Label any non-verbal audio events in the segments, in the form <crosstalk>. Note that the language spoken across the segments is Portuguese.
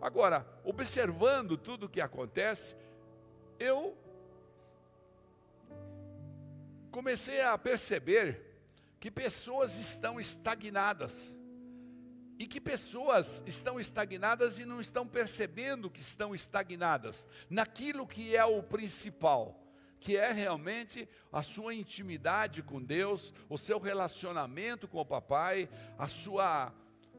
Agora, observando tudo o que acontece, eu comecei a perceber que pessoas estão estagnadas. E que pessoas estão estagnadas e não estão percebendo que estão estagnadas naquilo que é o principal, que é realmente a sua intimidade com Deus, o seu relacionamento com o papai, a sua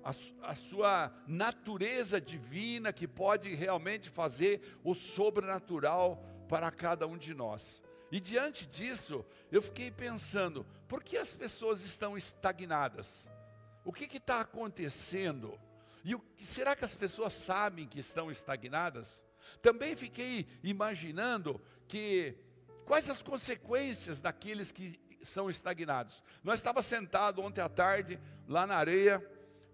a, a, sua natureza divina que pode realmente fazer o sobrenatural para cada um de nós. E diante disso, eu fiquei pensando: por que as pessoas estão estagnadas? O que está acontecendo? E o, será que as pessoas sabem que estão estagnadas? Também fiquei imaginando que quais as consequências daqueles que são estagnados. Nós estávamos sentados ontem à tarde lá na areia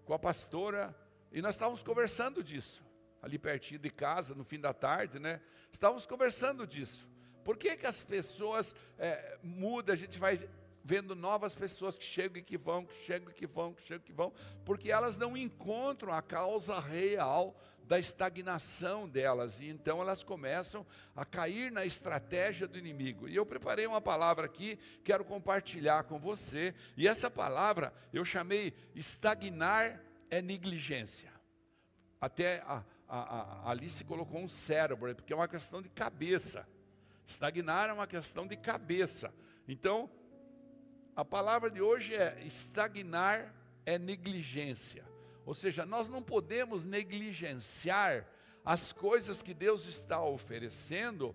com a pastora e nós estávamos conversando disso ali pertinho de casa no fim da tarde, né? Estávamos conversando disso. Por que, que as pessoas é, mudam? A gente vai vendo novas pessoas que chegam e que vão, que chegam e que vão, que chegam e que vão, porque elas não encontram a causa real da estagnação delas, e então elas começam a cair na estratégia do inimigo. E eu preparei uma palavra aqui, quero compartilhar com você, e essa palavra eu chamei estagnar é negligência. Até a, a, a Alice colocou um cérebro, porque é uma questão de cabeça. Estagnar é uma questão de cabeça. Então, a palavra de hoje é estagnar é negligência. Ou seja, nós não podemos negligenciar as coisas que Deus está oferecendo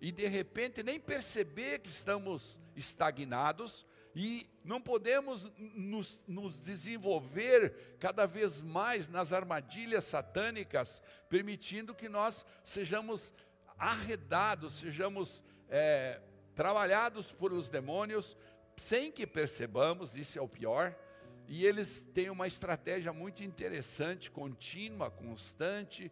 e de repente nem perceber que estamos estagnados e não podemos nos, nos, desenvolver cada vez mais nas armadilhas satânicas, permitindo que nós sejamos arredados, sejamos é, trabalhados por os demônios, sem que percebamos, isso é o pior. E eles têm uma estratégia muito interessante, contínua, constante,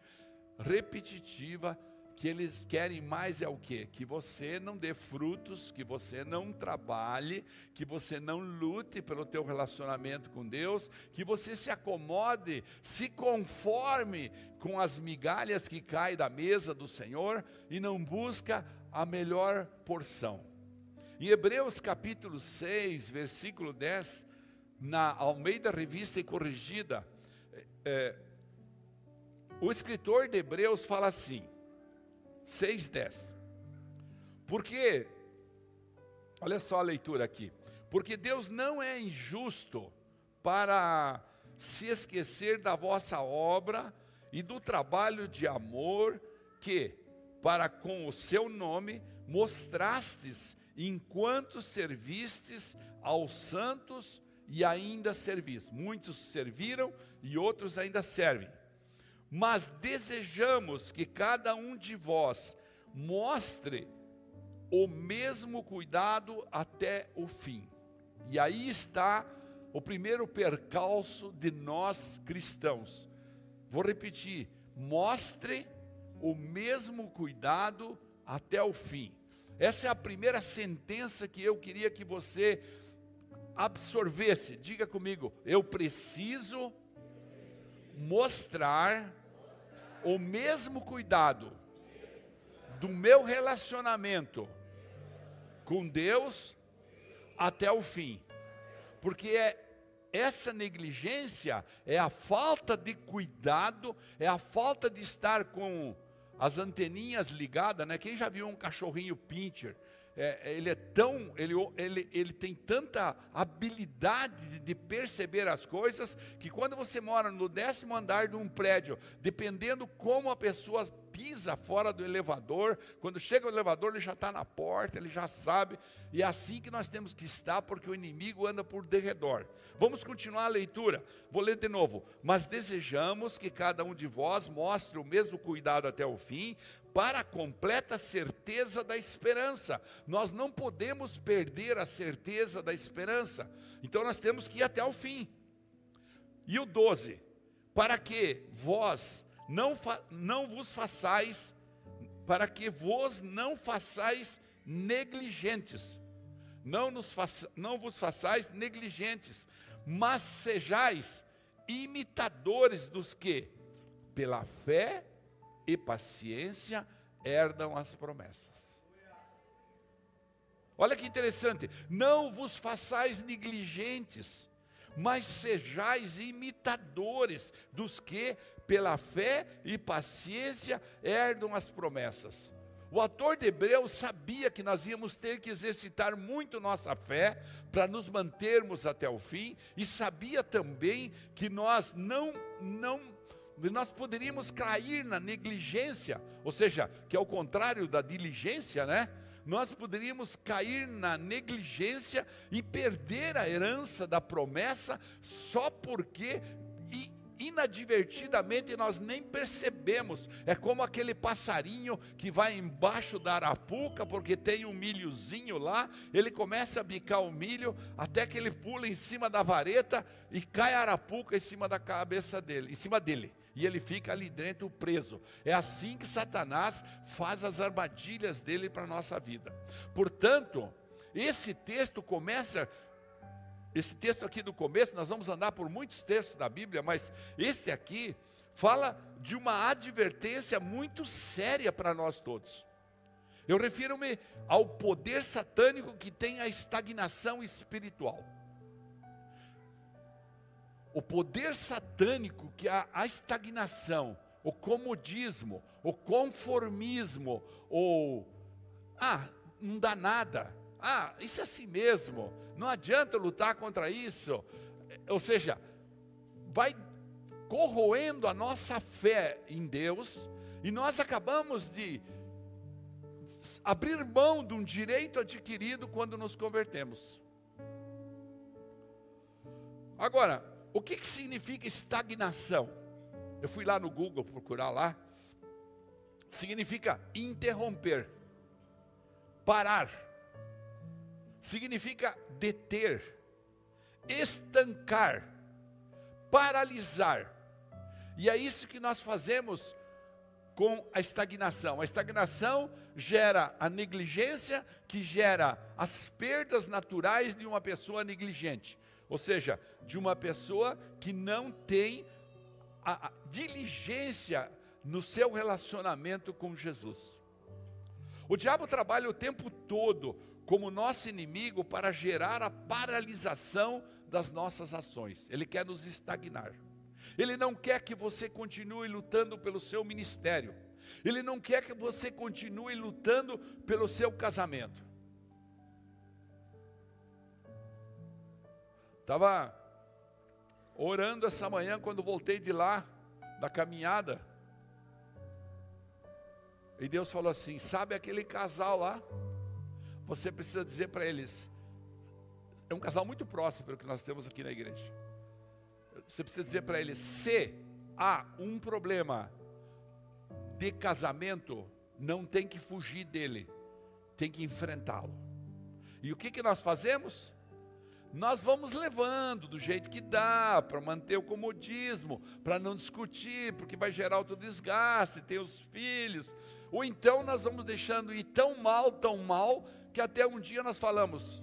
repetitiva, que eles querem mais é o quê? Que você não dê frutos, que você não trabalhe, que você não lute pelo teu relacionamento com Deus, que você se acomode, se conforme com as migalhas que caem da mesa do Senhor e não busca a melhor porção. Em Hebreus capítulo 6, versículo 10, na Almeida Revista e Corrigida, é, o escritor de Hebreus fala assim: 6,10. Porque, olha só a leitura aqui. Porque Deus não é injusto para se esquecer da vossa obra e do trabalho de amor que, para com o seu nome, mostrastes enquanto servistes aos santos e ainda servis. Muitos serviram e outros ainda servem mas desejamos que cada um de vós mostre o mesmo cuidado até o fim. E aí está o primeiro percalço de nós cristãos. Vou repetir: mostre o mesmo cuidado até o fim. Essa é a primeira sentença que eu queria que você absorvesse. Diga comigo: eu preciso mostrar o mesmo cuidado do meu relacionamento com Deus até o fim. Porque é essa negligência é a falta de cuidado, é a falta de estar com as anteninhas ligadas, né? Quem já viu um cachorrinho pincher? É, ele é tão, ele, ele, ele tem tanta habilidade de, de, perceber as coisas, que quando você mora no décimo andar de um prédio, dependendo como a pessoa pisa fora do elevador, quando chega o elevador, ele já está na porta, ele já sabe, e é assim que nós temos que estar, porque o inimigo anda por derredor. Vamos continuar a leitura, vou ler de novo. Mas desejamos que cada um de vós mostre o mesmo cuidado até o fim, para a completa certeza da esperança. Nós não podemos perder a certeza da esperança. Então nós temos que ir até o fim. E o 12, para que vós não, não vos façais, para que vos não façais negligentes, não, nos faça, não vos façais negligentes, mas sejais imitadores dos que? pela fé e paciência herdam as promessas. Olha que interessante, não vos façais negligentes, mas sejais imitadores dos que, pela fé e paciência, herdam as promessas. O autor de Hebreus sabia que nós íamos ter que exercitar muito nossa fé para nos mantermos até o fim e sabia também que nós não não nós poderíamos cair na negligência, ou seja, que é o contrário da diligência, né? Nós poderíamos cair na negligência e perder a herança da promessa só porque inadvertidamente nós nem percebemos. É como aquele passarinho que vai embaixo da arapuca, porque tem um milhozinho lá, ele começa a bicar o milho, até que ele pula em cima da vareta e cai a arapuca em cima da cabeça dele, em cima dele. E ele fica ali dentro preso. É assim que Satanás faz as armadilhas dele para a nossa vida. Portanto, esse texto começa esse texto aqui do começo, nós vamos andar por muitos textos da Bíblia, mas esse aqui fala de uma advertência muito séria para nós todos. Eu refiro-me ao poder satânico que tem a estagnação espiritual. O poder satânico que a, a estagnação, o comodismo, o conformismo, ou ah, não dá nada, ah, isso é assim mesmo, não adianta lutar contra isso. Ou seja, vai corroendo a nossa fé em Deus, e nós acabamos de abrir mão de um direito adquirido quando nos convertemos. Agora, o que, que significa estagnação? Eu fui lá no Google procurar lá. Significa interromper, parar significa deter, estancar, paralisar. E é isso que nós fazemos com a estagnação. A estagnação gera a negligência, que gera as perdas naturais de uma pessoa negligente. Ou seja, de uma pessoa que não tem a, diligência no seu relacionamento com Jesus. O diabo trabalha o tempo todo como nosso inimigo para gerar a paralisação das nossas ações. Ele quer nos estagnar. Ele não quer que você continue lutando pelo seu ministério. Ele não quer que você continue lutando pelo seu casamento. Estava orando essa manhã quando voltei de lá, da caminhada. E Deus falou assim: sabe aquele casal lá? você precisa dizer para eles, é um casal muito próximo que nós temos aqui na igreja. Você precisa dizer para eles, se há um problema de casamento, não tem que fugir dele, tem que enfrentá-lo. E o que, que nós fazemos? Nós vamos levando do jeito que dá, para manter o comodismo, para não discutir, porque vai gerar outro desgaste, tem os filhos. Ou então nós vamos deixando ir tão mal, tão mal, que até um dia nós falamos,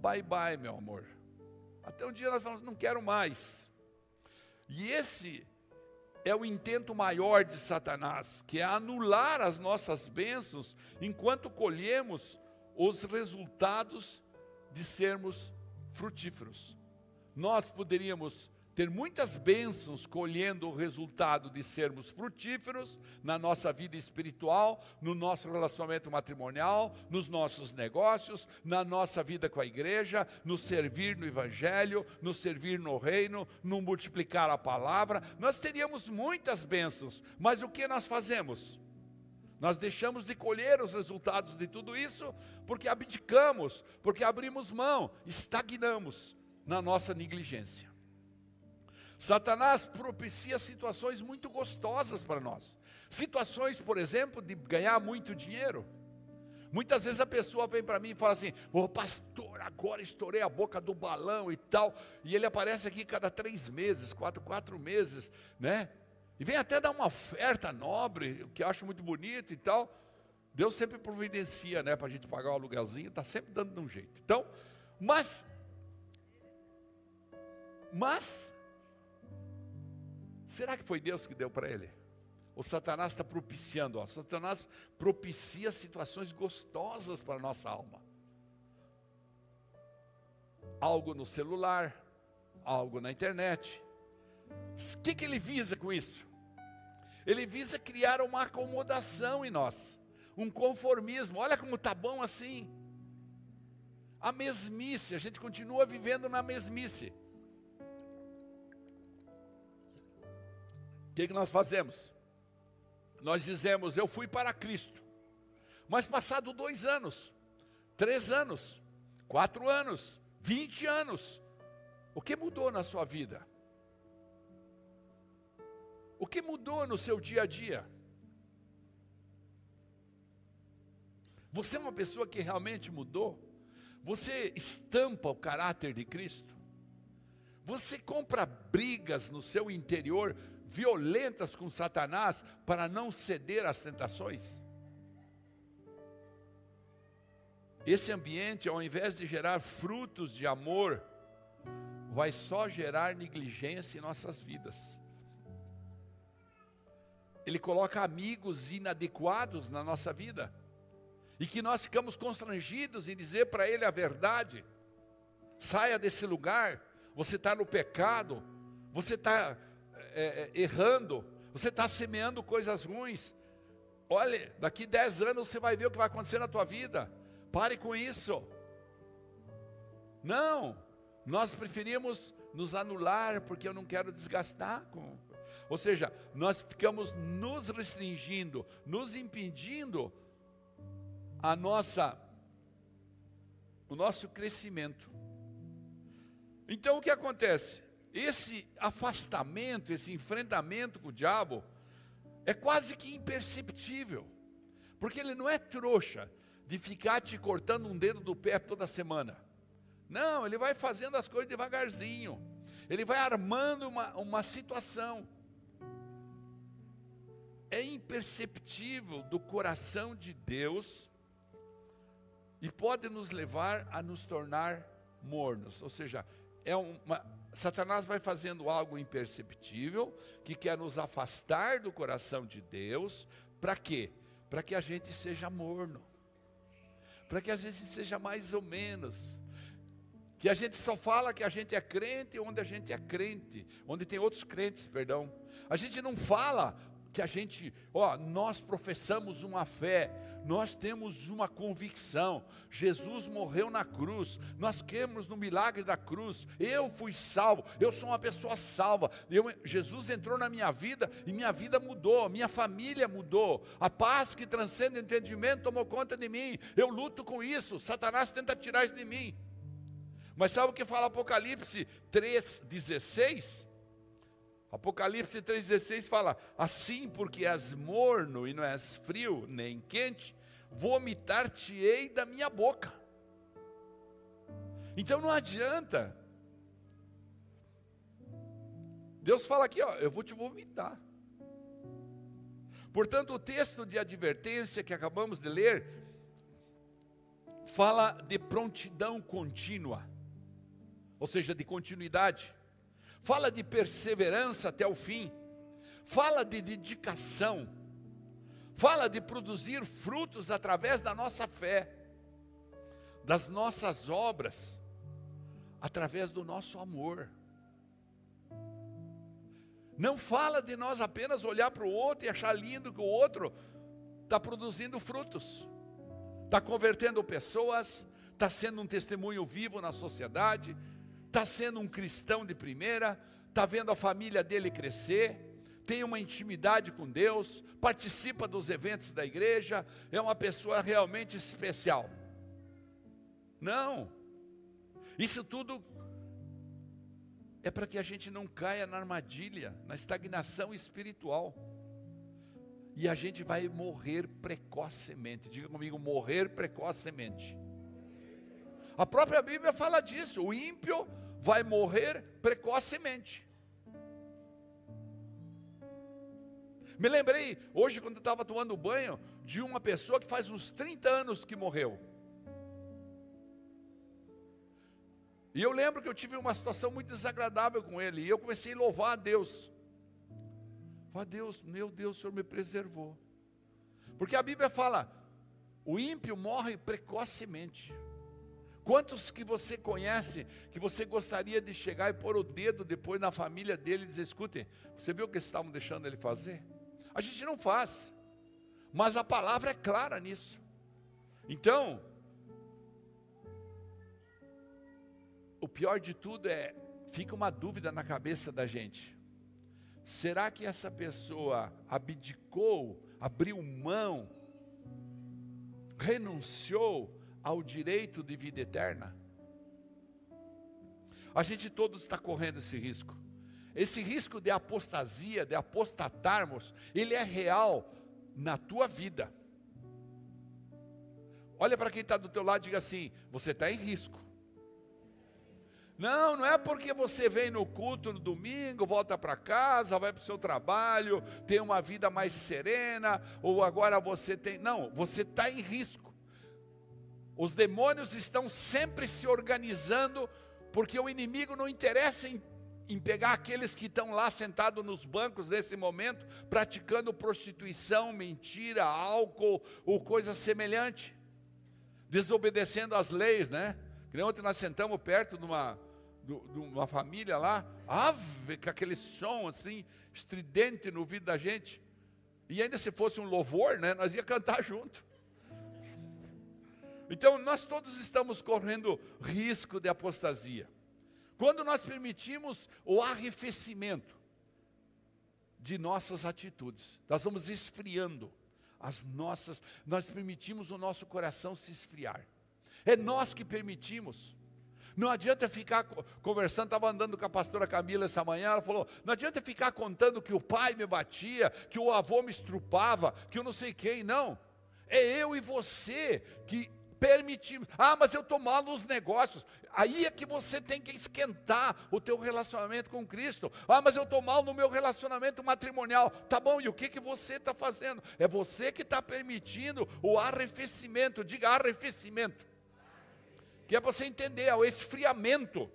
bye bye, meu amor. Até um dia nós falamos, não quero mais. E esse é o intento maior de Satanás, que é anular as nossas bênçãos enquanto colhemos os resultados de sermos frutíferos. Nós poderíamos ter muitas bênçãos colhendo o resultado de sermos frutíferos na nossa vida espiritual, no nosso relacionamento matrimonial, nos nossos negócios, na nossa vida com a igreja, no servir no evangelho, no servir no reino, no multiplicar a palavra. Nós teríamos muitas bênçãos, mas o que nós fazemos? Nós deixamos de colher os resultados de tudo isso porque abdicamos, porque abrimos mão, estagnamos na nossa negligência. Satanás propicia situações muito gostosas para nós. Situações, por exemplo, de ganhar muito dinheiro. Muitas vezes a pessoa vem para mim e fala assim: Ô oh, pastor, agora estourei a boca do balão e tal. E ele aparece aqui cada três meses, quatro, quatro meses, né? E vem até dar uma oferta nobre, que acho muito bonito e tal. Deus sempre providencia, né, para a gente pagar o aluguelzinho, está sempre dando de um jeito. Então, mas, mas, Será que foi Deus que deu para ele? o Satanás está propiciando? Ó, Satanás propicia situações gostosas para a nossa alma. Algo no celular, algo na internet. O que, que ele visa com isso? Ele visa criar uma acomodação em nós, um conformismo. Olha como está bom assim. A mesmice, a gente continua vivendo na mesmice. O que, que nós fazemos? Nós dizemos, eu fui para Cristo. Mas passado dois anos, três anos, quatro anos, vinte anos, o que mudou na sua vida? O que mudou no seu dia a dia? Você é uma pessoa que realmente mudou? Você estampa o caráter de Cristo? Você compra brigas no seu interior violentas com Satanás para não ceder às tentações? Esse ambiente, ao invés de gerar frutos de amor, vai só gerar negligência em nossas vidas. Ele coloca amigos inadequados na nossa vida, e que nós ficamos constrangidos em dizer para ele a verdade. Saia desse lugar, você está no pecado, você está é, é, errando, você está semeando coisas ruins. Olha, daqui 10 anos você vai ver o que vai acontecer na tua vida. Pare com isso. Não, nós preferimos nos anular porque eu não quero desgastar com. Ou seja, nós ficamos nos restringindo, nos impedindo a nossa o nosso crescimento. Então o que acontece? esse afastamento, esse enfrentamento com o diabo, é quase que imperceptível, porque ele não é trouxa de ficar te cortando um dedo do pé toda semana. Não, ele vai fazendo as coisas devagarzinho, ele vai armando uma, uma situação. É imperceptível do coração de Deus e pode nos levar a nos tornar mornos, ou seja, é uma, Satanás vai fazendo algo imperceptível, que quer nos afastar do coração de Deus, para quê? Para que a gente seja morno, para que a gente seja mais ou menos, que a gente só fala que a gente é crente onde a gente é crente, onde tem outros crentes, perdão. A gente não fala que a gente, ó, nós professamos uma fé, nós temos uma convicção. Jesus morreu na cruz, nós cremos no milagre da cruz. Eu fui salvo, eu sou uma pessoa salva. Eu, Jesus entrou na minha vida e minha vida mudou, minha família mudou. A paz que transcende o entendimento tomou conta de mim. Eu luto com isso. Satanás tenta tirar isso de mim. Mas sabe o que fala Apocalipse 3:16? Apocalipse 3,16 fala: Assim, porque és morno e não és frio nem quente, vomitar-te-ei da minha boca. Então não adianta. Deus fala aqui, ó, eu vou te vomitar. Portanto, o texto de advertência que acabamos de ler fala de prontidão contínua, ou seja, de continuidade fala de perseverança até o fim, fala de dedicação, fala de produzir frutos através da nossa fé, das nossas obras, através do nosso amor. Não fala de nós apenas olhar para o outro e achar lindo que o outro está produzindo frutos, está convertendo pessoas, está sendo um testemunho vivo na sociedade, está sendo um cristão de primeira, está vendo a família dele crescer, tem uma intimidade com Deus, participa dos eventos da igreja, é uma pessoa realmente especial. Não, isso tudo é para que a gente não caia na armadilha, na estagnação espiritual. E a gente vai morrer precocemente. Diga comigo, morrer precocemente. A própria Bíblia fala disso. O ímpio vai morrer precocemente. Me lembrei, hoje, quando eu estava tomando banho, de uma pessoa que faz uns 30 anos que morreu. E eu lembro que eu tive uma situação muito desagradável com ele, e eu comecei a louvar a Deus. Fala, Deus, meu Deus, o Senhor me preservou. Porque a Bíblia fala, o ímpio morre precocemente. Quantos que você conhece que você gostaria de chegar e pôr o dedo depois na família dele e dizer: escutem, você viu o que estavam deixando ele fazer? A gente não faz, mas a palavra é clara nisso. Então, o pior de tudo é, fica uma dúvida na cabeça da gente: será que essa pessoa abdicou, abriu mão, renunciou ao direito de vida eterna? A gente todos está correndo esse risco. Esse risco de apostasia, de apostatarmos, ele é real na tua vida. Olha para quem está do teu lado e diga assim: você está em risco. Não, não é porque você vem no culto no domingo, volta para casa, vai para o seu trabalho, tem uma vida mais serena, ou agora você tem. Não, você está em risco. Os demônios estão sempre se organizando, porque o inimigo não interessa em, em pegar aqueles que estão lá sentados nos bancos nesse momento, praticando prostituição, mentira, álcool ou coisa semelhante, desobedecendo às leis, né? Que ontem nós sentamos perto de uma, de uma família lá, ave, com aquele som assim, estridente no ouvido da gente. E ainda se fosse um louvor, né? Nós ia cantar junto. Então, nós todos estamos correndo risco de apostasia. Quando nós permitimos o arrefecimento de nossas atitudes, nós vamos esfriando as nossas, nós permitimos o nosso coração se esfriar. É nós que permitimos. Não adianta ficar conversando, estava andando com a pastora Camila essa manhã, ela falou: não adianta ficar contando que o pai me batia, que o avô me estrupava, que eu não sei quem, não. É eu e você que permitimos. Ah, mas eu estou mal nos negócios. Aí é que você tem que esquentar o teu relacionamento com Cristo. Ah, mas eu estou mal no meu relacionamento matrimonial. Tá bom, e o que, que você está fazendo? É você que está permitindo o arrefecimento. Diga arrefecimento. Que é você entender, é o esfriamento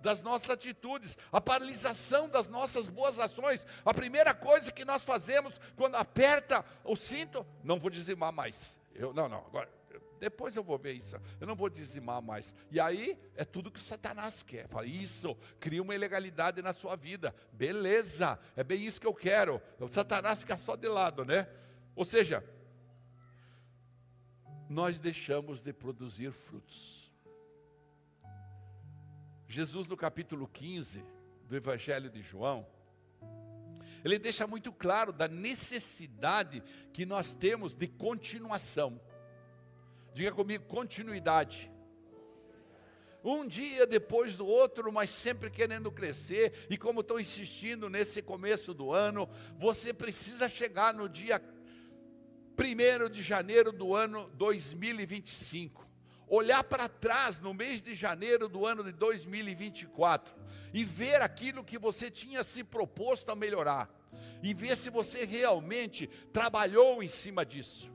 das nossas atitudes, a paralisação das nossas boas ações. A primeira coisa que nós fazemos quando aperta o cinto, não vou dizimar mais. Eu não, não, agora depois eu vou ver isso. Eu não vou dizimar mais. E aí é tudo que Satanás quer. Fala, isso, cria uma ilegalidade na sua vida. Beleza, é bem isso que eu quero. O Satanás fica só de lado, né? Ou seja, nós deixamos de produzir frutos. Jesus, no capítulo 15 do Evangelho de João, ele deixa muito claro da necessidade que nós temos de continuação. Diga comigo, continuidade. Um dia depois do outro, mas sempre querendo crescer, e como estou insistindo nesse começo do ano, você precisa chegar no dia 1 de janeiro do ano 2025 olhar para trás no mês de janeiro do ano de 2024 e ver aquilo que você tinha se proposto a melhorar e ver se você realmente trabalhou em cima disso.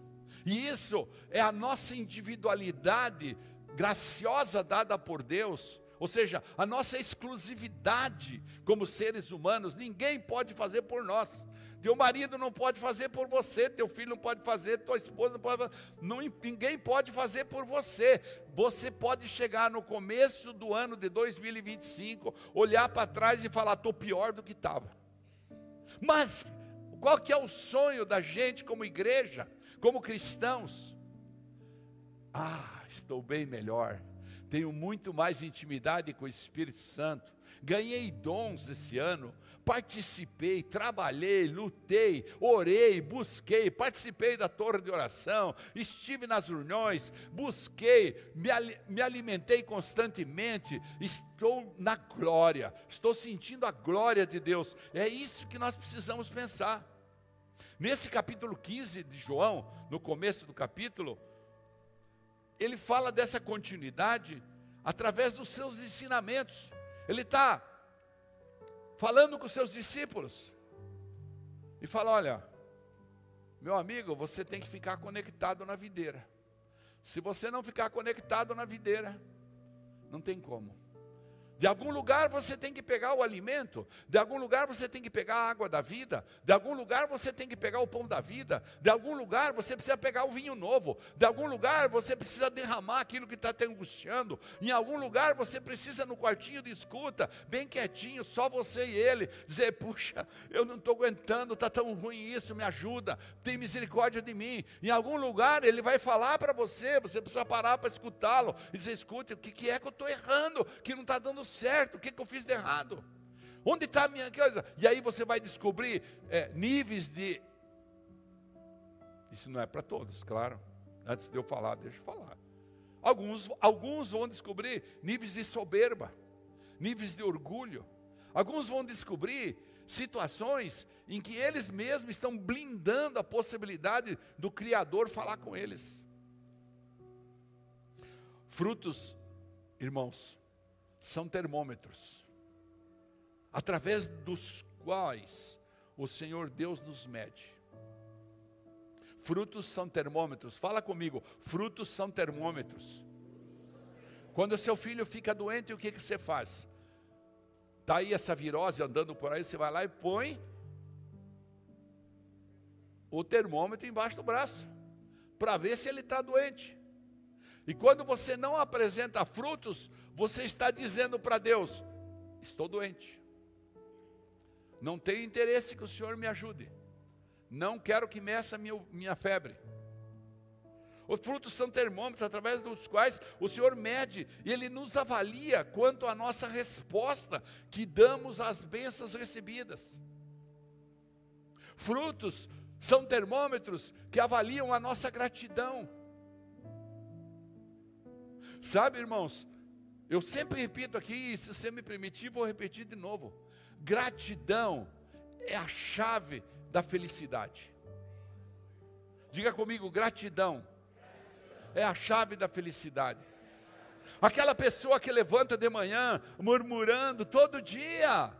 E isso é a nossa individualidade graciosa dada por Deus, ou seja, a nossa exclusividade como seres humanos, ninguém pode fazer por nós. Teu marido não pode fazer por você, teu filho não pode fazer, tua esposa não pode fazer, não, ninguém pode fazer por você. Você pode chegar no começo do ano de 2025, olhar para trás e falar: estou pior do que estava. Mas qual que é o sonho da gente como igreja? Como cristãos, ah, estou bem melhor, tenho muito mais intimidade com o Espírito Santo, ganhei dons esse ano, participei, trabalhei, lutei, orei, busquei, participei da torre de oração, estive nas reuniões, busquei, me, me alimentei constantemente, estou na glória, estou sentindo a glória de Deus, é isso que nós precisamos pensar. Nesse capítulo 15 de João, no começo do capítulo, ele fala dessa continuidade através dos seus ensinamentos. Ele está falando com os seus discípulos e fala: Olha, meu amigo, você tem que ficar conectado na videira. Se você não ficar conectado na videira, não tem como. De algum lugar você tem que pegar o alimento, de algum lugar você tem que pegar a água da vida, de algum lugar você tem que pegar o pão da vida, de algum lugar você precisa pegar o vinho novo, de algum lugar você precisa derramar aquilo que está te angustiando, em algum lugar você precisa no quartinho de escuta, bem quietinho, só você e ele, dizer: Puxa, eu não estou aguentando, está tão ruim isso, me ajuda, tem misericórdia de mim. Em algum lugar ele vai falar para você, você precisa parar para escutá-lo e dizer: Escute, o que, que é que eu estou errando, que não está dando certo, o que, que eu fiz de errado? Onde está a minha coisa? E aí você vai descobrir é, níveis de. Isso não é para todos, claro. Antes de eu falar, deixa eu falar. Alguns, alguns vão descobrir níveis de soberba, níveis de orgulho. Alguns vão descobrir situações em que eles mesmos estão blindando a possibilidade do Criador falar com eles. Frutos, irmãos, são termômetros, através dos quais o Senhor Deus nos mede. Frutos são termômetros, fala comigo, frutos são termômetros. Quando o seu filho fica doente, o que, que você faz? Está aí essa virose andando por aí, você vai lá e põe o termômetro embaixo do braço, para ver se ele está doente. E quando você não apresenta frutos, você está dizendo para Deus: estou doente. Não tenho interesse que o Senhor me ajude. Não quero que meça minha, minha febre. Os frutos são termômetros através dos quais o Senhor mede e Ele nos avalia quanto à nossa resposta que damos às bênçãos recebidas. Frutos são termômetros que avaliam a nossa gratidão. Sabe, irmãos, eu sempre repito aqui, e se você me permitir, vou repetir de novo. Gratidão é a chave da felicidade. Diga comigo, gratidão é a chave da felicidade. Aquela pessoa que levanta de manhã murmurando todo dia,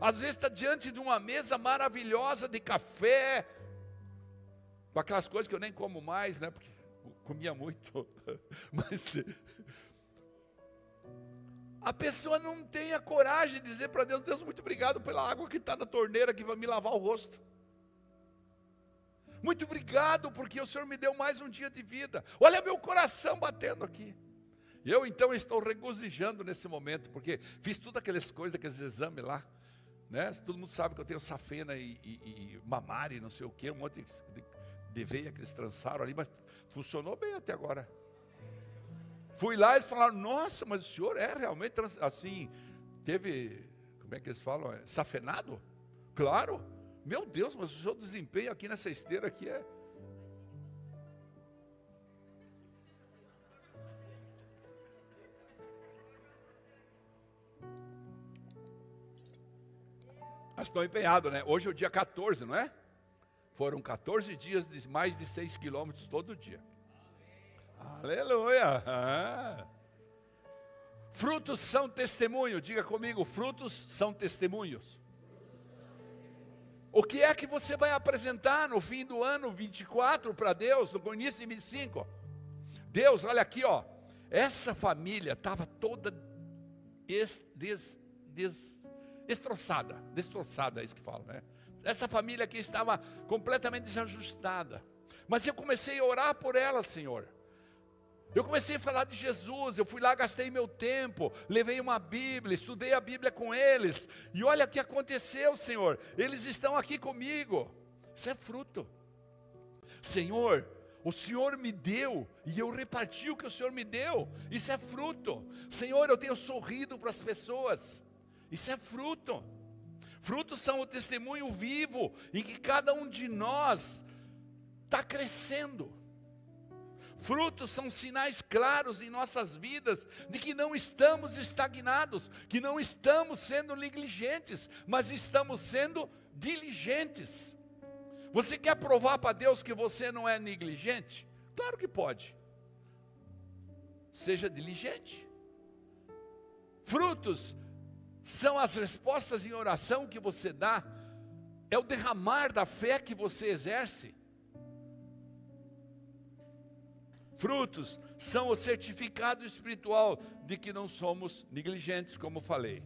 às vezes está diante de uma mesa maravilhosa de café, com aquelas coisas que eu nem como mais, né? Porque comia muito, <laughs> mas a pessoa não tem a coragem de dizer para Deus: Deus, muito obrigado pela água que está na torneira que vai me lavar o rosto. Muito obrigado porque o Senhor me deu mais um dia de vida. Olha meu coração batendo aqui. Eu então estou regozijando nesse momento, porque fiz todas aquelas coisas, aqueles exames lá. Né? Todo mundo sabe que eu tenho safena e, e, e mamare, não sei o que, um monte de, de veia que eles trançaram ali, mas funcionou bem até agora. Fui lá e eles falaram: Nossa, mas o senhor é realmente assim, teve, como é que eles falam? É, safenado? Claro. Meu Deus, mas o seu desempenho aqui nessa esteira aqui é. Mas estou empenhado, né? Hoje é o dia 14, não é? Foram 14 dias de mais de 6 quilômetros todo dia. Aleluia! Ah. Frutos são testemunho, diga comigo, frutos são testemunhos. O que é que você vai apresentar no fim do ano 24 para Deus, no início de 25? Deus, olha aqui, ó. Essa família estava toda des, des, des, destroçada, destroçada, é isso que fala, né? Essa família aqui estava completamente desajustada. Mas eu comecei a orar por ela, Senhor. Eu comecei a falar de Jesus, eu fui lá, gastei meu tempo, levei uma Bíblia, estudei a Bíblia com eles, e olha o que aconteceu, Senhor, eles estão aqui comigo, isso é fruto. Senhor, o Senhor me deu e eu reparti o que o Senhor me deu, isso é fruto. Senhor, eu tenho sorrido para as pessoas, isso é fruto. Frutos são o testemunho vivo em que cada um de nós está crescendo. Frutos são sinais claros em nossas vidas de que não estamos estagnados, que não estamos sendo negligentes, mas estamos sendo diligentes. Você quer provar para Deus que você não é negligente? Claro que pode. Seja diligente. Frutos são as respostas em oração que você dá, é o derramar da fé que você exerce. Frutos são o certificado espiritual de que não somos negligentes, como falei.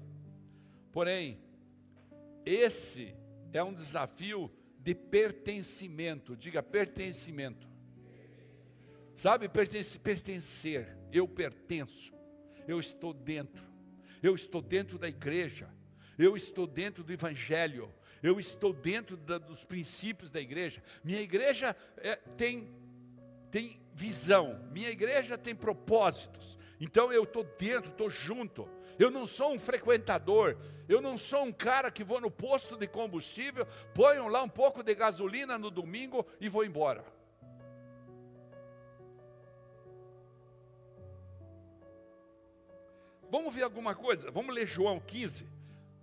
Porém, esse é um desafio de pertencimento, diga pertencimento. Sabe, pertence, pertencer, eu pertenço, eu estou dentro, eu estou dentro da igreja, eu estou dentro do evangelho, eu estou dentro da, dos princípios da igreja. Minha igreja é, tem, tem visão, minha igreja tem propósitos. Então eu estou dentro, estou junto. Eu não sou um frequentador, eu não sou um cara que vou no posto de combustível, ponho lá um pouco de gasolina no domingo e vou embora. Vamos ver alguma coisa? Vamos ler João 15,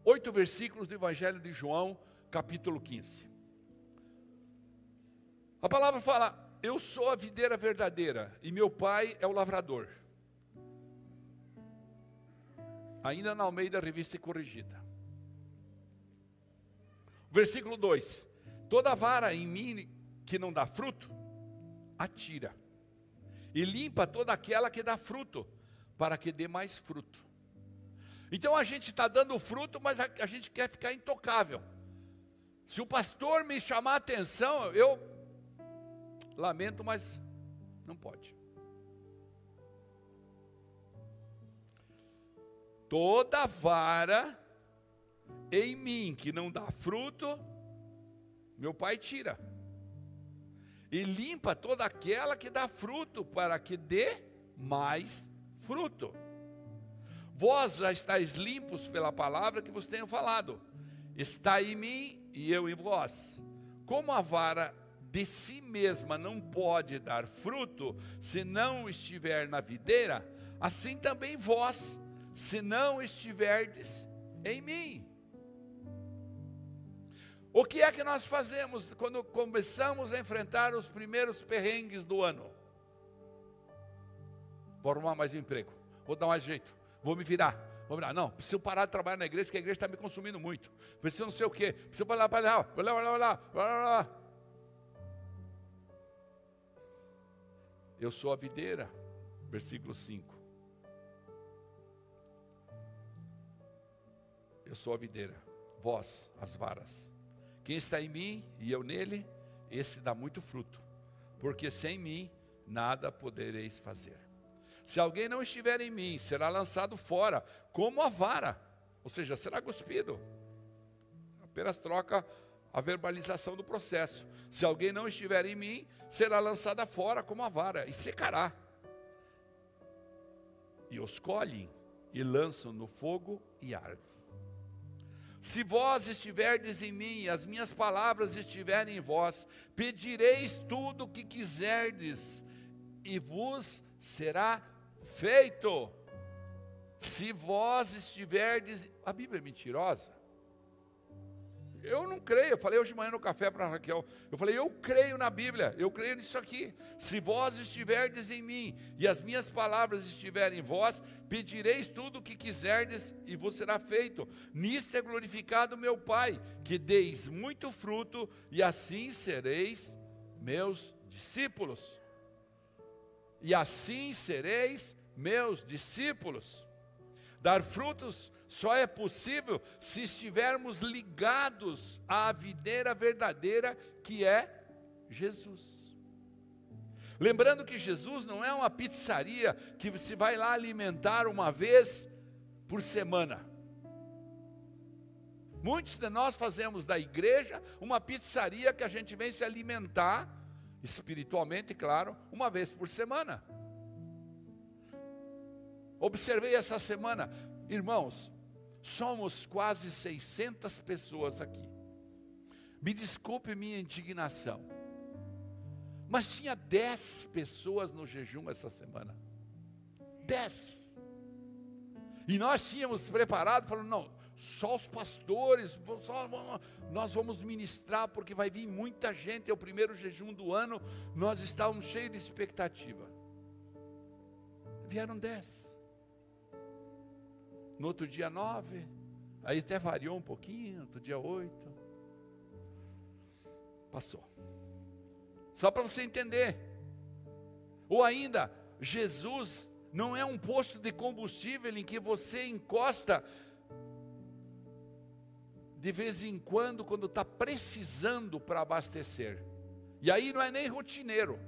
oito versículos do Evangelho de João, capítulo 15. A palavra fala: Eu sou a videira verdadeira e meu pai é o lavrador. Ainda na Almeida Revista Corrigida. Versículo 2: Toda vara em mim que não dá fruto, atira, e limpa toda aquela que dá fruto, para que dê mais fruto. Então a gente está dando fruto, mas a, a gente quer ficar intocável. Se o pastor me chamar a atenção, eu lamento, mas não pode. Toda vara em mim que não dá fruto, meu pai tira. E limpa toda aquela que dá fruto, para que dê mais fruto. Vós já estáis limpos pela palavra que vos tenho falado está em mim e eu em vós. Como a vara de si mesma não pode dar fruto se não estiver na videira, assim também vós, se não estiverdes em mim. O que é que nós fazemos quando começamos a enfrentar os primeiros perrengues do ano? Vou arrumar mais um emprego, vou dar mais jeito, vou me virar, Vou virar. Não, preciso parar de trabalhar na igreja, porque a igreja está me consumindo muito. Preciso não sei o quê. Preciso para lá, para lá, para lá, para lá, para Eu sou a videira. Versículo 5. Eu sou a videira, vós as varas. Quem está em mim e eu nele, esse dá muito fruto, porque sem mim nada podereis fazer. Se alguém não estiver em mim, será lançado fora, como a vara, ou seja, será cuspido. Apenas troca a verbalização do processo. Se alguém não estiver em mim, será lançada fora como a vara e secará. E os colhem e lançam no fogo e ardem. Se vós estiverdes em mim, as minhas palavras estiverem em vós, pedireis tudo o que quiserdes, e vos será feito. Se vós estiverdes. A Bíblia é mentirosa. Eu não creio. Eu falei hoje de manhã no café para Raquel. Eu falei, eu creio na Bíblia. Eu creio nisso aqui. Se vós estiverdes em mim e as minhas palavras estiverem em vós, pedireis tudo o que quiserdes e vos será feito. Nisto é glorificado meu Pai, que deis muito fruto e assim sereis meus discípulos. E assim sereis meus discípulos. Dar frutos só é possível se estivermos ligados à videira verdadeira que é Jesus. Lembrando que Jesus não é uma pizzaria que se vai lá alimentar uma vez por semana. Muitos de nós fazemos da igreja uma pizzaria que a gente vem se alimentar, espiritualmente, claro, uma vez por semana. Observei essa semana, irmãos, somos quase 600 pessoas aqui. Me desculpe minha indignação, mas tinha 10 pessoas no jejum essa semana. 10. E nós tínhamos preparado, falando, não, só os pastores, só, nós vamos ministrar, porque vai vir muita gente, é o primeiro jejum do ano, nós estávamos cheios de expectativa. Vieram dez no outro dia nove, aí até variou um pouquinho, outro dia oito. Passou. Só para você entender. Ou ainda, Jesus não é um posto de combustível em que você encosta de vez em quando, quando está precisando para abastecer. E aí não é nem rotineiro.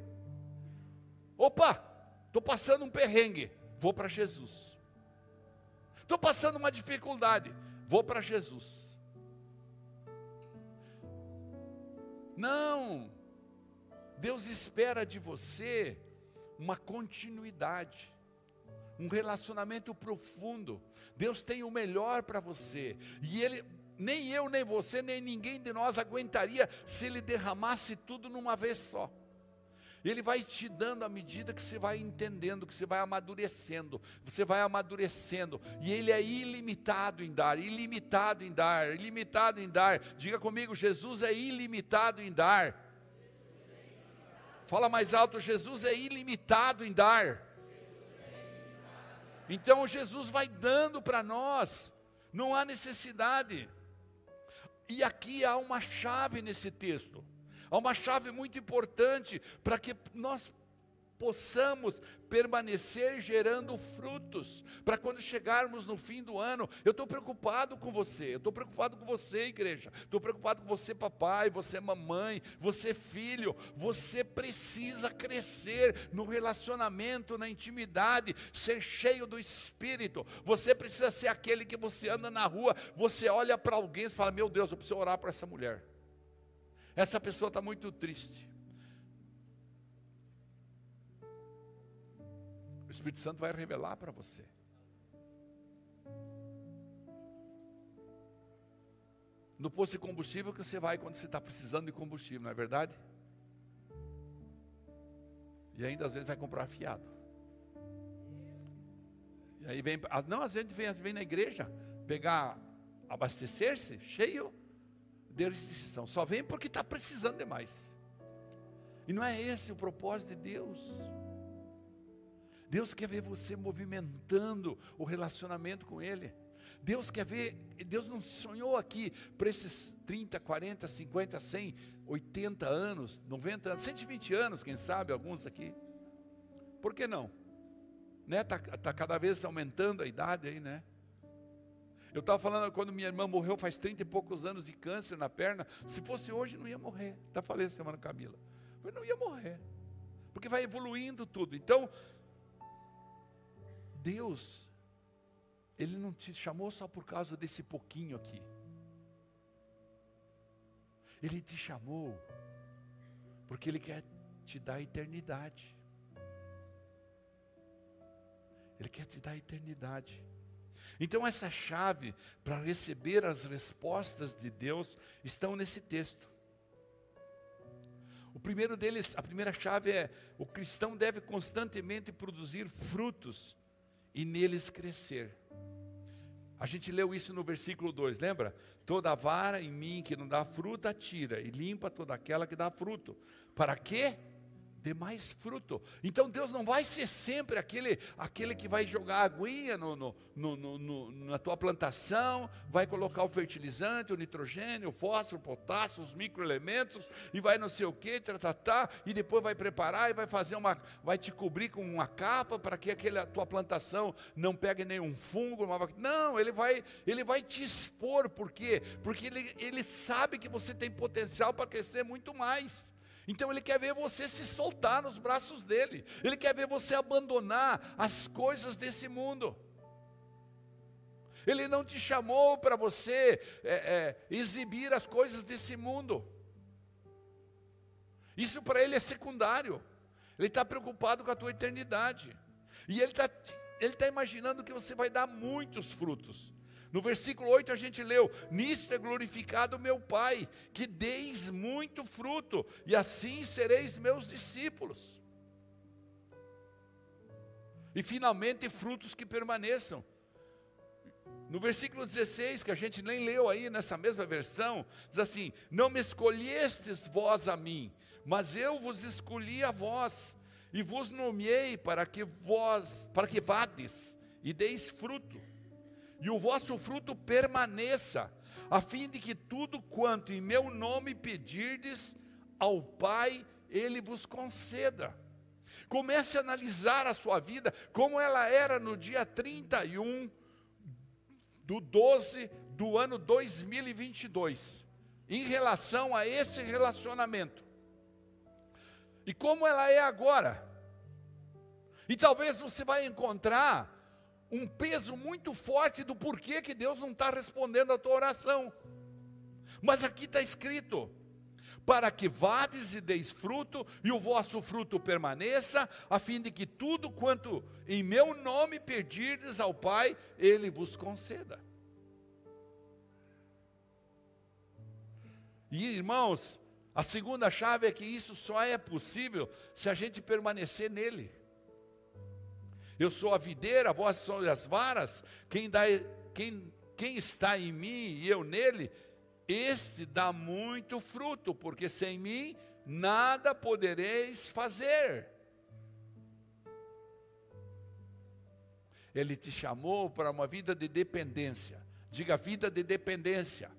Opa, estou passando um perrengue, vou para Jesus. Estou passando uma dificuldade, vou para Jesus. Não, Deus espera de você uma continuidade, um relacionamento profundo. Deus tem o melhor para você, e Ele, nem eu, nem você, nem ninguém de nós aguentaria se Ele derramasse tudo numa vez só. Ele vai te dando à medida que você vai entendendo, que você vai amadurecendo, você vai amadurecendo, e Ele é ilimitado em dar, ilimitado em dar, ilimitado em dar. Diga comigo, Jesus é ilimitado em dar. Fala mais alto, Jesus é ilimitado em dar. Então Jesus vai dando para nós, não há necessidade. E aqui há uma chave nesse texto. Há uma chave muito importante para que nós possamos permanecer gerando frutos, para quando chegarmos no fim do ano, eu estou preocupado com você, eu estou preocupado com você, igreja, estou preocupado com você, papai, você, mamãe, você, filho, você precisa crescer no relacionamento, na intimidade, ser cheio do Espírito, você precisa ser aquele que você anda na rua, você olha para alguém e fala: Meu Deus, eu preciso orar para essa mulher. Essa pessoa está muito triste. O Espírito Santo vai revelar para você. No posto de combustível que você vai quando você está precisando de combustível, não é verdade? E ainda às vezes vai comprar fiado. E aí vem, não, às vezes vem, vem na igreja pegar, abastecer-se, cheio decisão. Só vem porque está precisando demais. E não é esse o propósito de Deus. Deus quer ver você movimentando o relacionamento com Ele. Deus quer ver, Deus não sonhou aqui para esses 30, 40, 50, 100, 80 anos, 90 anos, 120 anos, quem sabe, alguns aqui. Por que não? Né? Tá, tá cada vez aumentando a idade aí, né? Eu estava falando quando minha irmã morreu faz 30 e poucos anos de câncer na perna. Se fosse hoje, não ia morrer. Até falei essa semana, Camila. Eu não ia morrer. Porque vai evoluindo tudo. Então, Deus, Ele não te chamou só por causa desse pouquinho aqui. Ele te chamou porque Ele quer te dar eternidade. Ele quer te dar eternidade. Então, essa chave para receber as respostas de Deus estão nesse texto. O primeiro deles, a primeira chave é: o cristão deve constantemente produzir frutos e neles crescer. A gente leu isso no versículo 2, lembra? Toda vara em mim que não dá fruta, tira, e limpa toda aquela que dá fruto. Para quê? Dê mais fruto. Então Deus não vai ser sempre aquele, aquele que vai jogar aguinha no, no, no, no, na tua plantação, vai colocar o fertilizante, o nitrogênio, o fósforo, o potássio, os microelementos, e vai não sei o que, tratar, e depois vai preparar e vai fazer uma, vai te cobrir com uma capa para que aquela tua plantação não pegue nenhum fungo. Uma... Não, ele vai, ele vai te expor, por quê? Porque ele, ele sabe que você tem potencial para crescer muito mais. Então ele quer ver você se soltar nos braços dele. Ele quer ver você abandonar as coisas desse mundo. Ele não te chamou para você é, é, exibir as coisas desse mundo. Isso para ele é secundário. Ele está preocupado com a tua eternidade. E ele está ele tá imaginando que você vai dar muitos frutos. No versículo 8 a gente leu: Nisto é glorificado meu Pai, que deis muito fruto, e assim sereis meus discípulos. E finalmente frutos que permaneçam. No versículo 16, que a gente nem leu aí nessa mesma versão, diz assim: Não me escolhestes vós a mim, mas eu vos escolhi a vós, e vos nomeei para que vós, para que vades e deis fruto e o vosso fruto permaneça, a fim de que tudo quanto em meu nome pedirdes ao Pai, Ele vos conceda. Comece a analisar a sua vida como ela era no dia 31 do 12 do ano 2022, em relação a esse relacionamento. E como ela é agora. E talvez você vai encontrar um peso muito forte do porquê que Deus não está respondendo a tua oração. Mas aqui está escrito: para que vades e deis fruto, e o vosso fruto permaneça, a fim de que tudo quanto em meu nome pedirdes ao Pai, Ele vos conceda. E irmãos, a segunda chave é que isso só é possível se a gente permanecer nele. Eu sou a videira, vós sois as varas, quem, dá, quem, quem está em mim e eu nele, este dá muito fruto, porque sem mim nada podereis fazer. Ele te chamou para uma vida de dependência. Diga vida de dependência.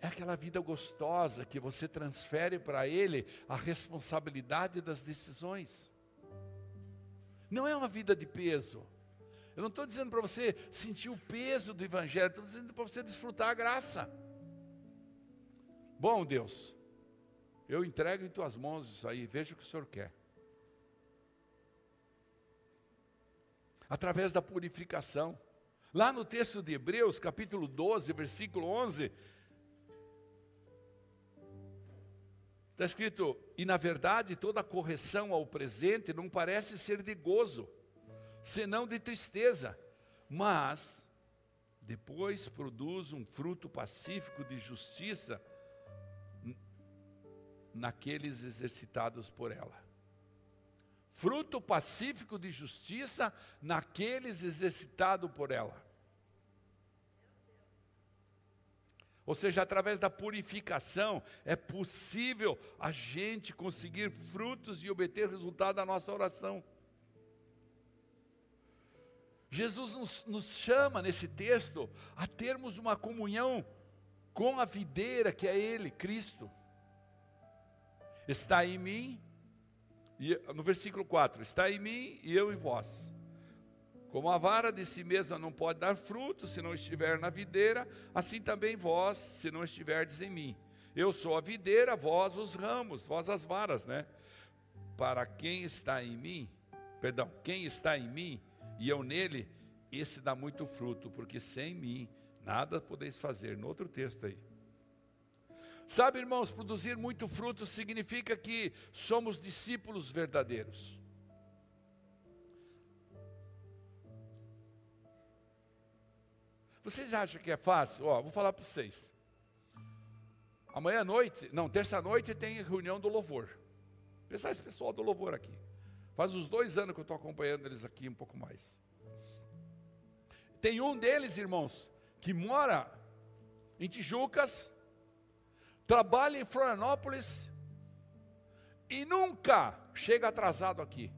É aquela vida gostosa que você transfere para Ele a responsabilidade das decisões. Não é uma vida de peso. Eu não estou dizendo para você sentir o peso do Evangelho, estou dizendo para você desfrutar a graça. Bom, Deus, eu entrego em tuas mãos isso aí, veja o que o Senhor quer. Através da purificação. Lá no texto de Hebreus, capítulo 12, versículo 11, Está escrito, e na verdade toda correção ao presente não parece ser de gozo, senão de tristeza, mas depois produz um fruto pacífico de justiça naqueles exercitados por ela. Fruto pacífico de justiça naqueles exercitados por ela. Ou seja, através da purificação é possível a gente conseguir frutos e obter resultado da nossa oração. Jesus nos, nos, chama nesse texto a termos uma comunhão com a videira que é Ele, Cristo. Está em mim, e, no versículo 4: Está em mim e eu em vós. Como a vara de si mesma não pode dar fruto se não estiver na videira, assim também vós, se não estiverdes em mim. Eu sou a videira, vós os ramos, vós as varas, né? Para quem está em mim, perdão, quem está em mim e eu nele, esse dá muito fruto, porque sem mim nada podeis fazer. No outro texto aí. Sabe, irmãos, produzir muito fruto significa que somos discípulos verdadeiros. Vocês acham que é fácil? Ó, vou falar para vocês. Amanhã à noite, não, terça-noite tem reunião do louvor. Pensar esse pessoal do louvor aqui. Faz uns dois anos que eu estou acompanhando eles aqui, um pouco mais. Tem um deles, irmãos, que mora em Tijucas, trabalha em Florianópolis e nunca chega atrasado aqui.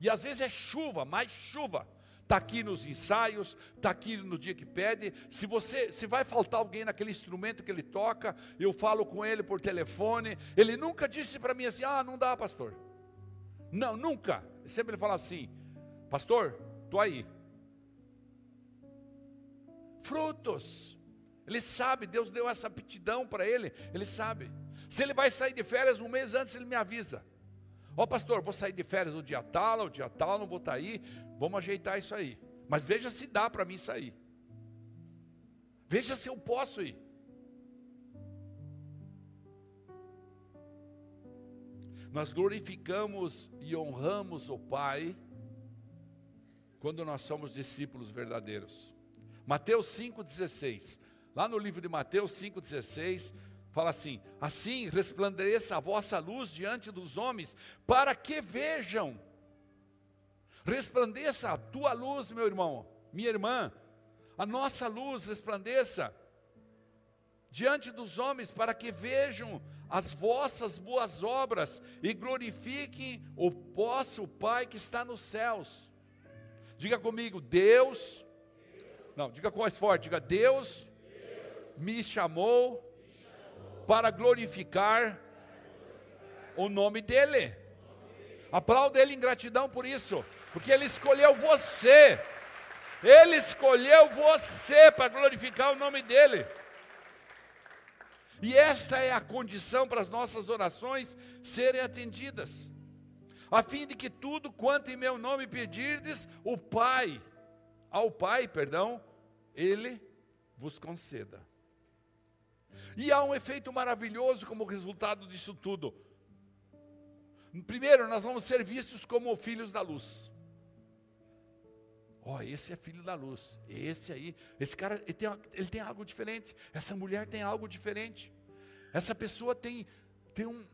E às vezes é chuva, mais chuva está aqui nos ensaios, está aqui no dia que pede. Se você, se vai faltar alguém naquele instrumento que ele toca, eu falo com ele por telefone. Ele nunca disse para mim assim: "Ah, não dá, pastor". Não, nunca. Sempre ele fala assim: "Pastor, tô aí". Frutos. Ele sabe, Deus deu essa aptidão para ele, ele sabe. Se ele vai sair de férias um mês antes, ele me avisa. Ó oh, pastor, vou sair de férias no dia tal, o dia tal, não vou estar tá aí. Vamos ajeitar isso aí. Mas veja se dá para mim sair. Veja se eu posso ir. Nós glorificamos e honramos o Pai quando nós somos discípulos verdadeiros. Mateus 5,16. Lá no livro de Mateus 5,16, Fala assim: assim resplandeça a vossa luz diante dos homens, para que vejam. Resplandeça a tua luz, meu irmão, minha irmã, a nossa luz resplandeça diante dos homens, para que vejam as vossas boas obras e glorifiquem o vosso Pai que está nos céus. Diga comigo, Deus. Não, diga com mais forte, diga Deus, Deus. me chamou para glorificar O nome dele. Aplauda ele em gratidão por isso, porque ele escolheu você. Ele escolheu você para glorificar o nome dele. E esta é a condição para as nossas orações serem atendidas. A fim de que tudo quanto em meu nome pedirdes, o Pai, ao Pai, perdão, ele vos conceda. E há um efeito maravilhoso como resultado disso tudo. Primeiro, nós vamos ser vistos como filhos da luz. Ó, oh, esse é filho da luz. Esse aí, esse cara, ele tem, ele tem algo diferente. Essa mulher tem algo diferente. Essa pessoa tem, tem um,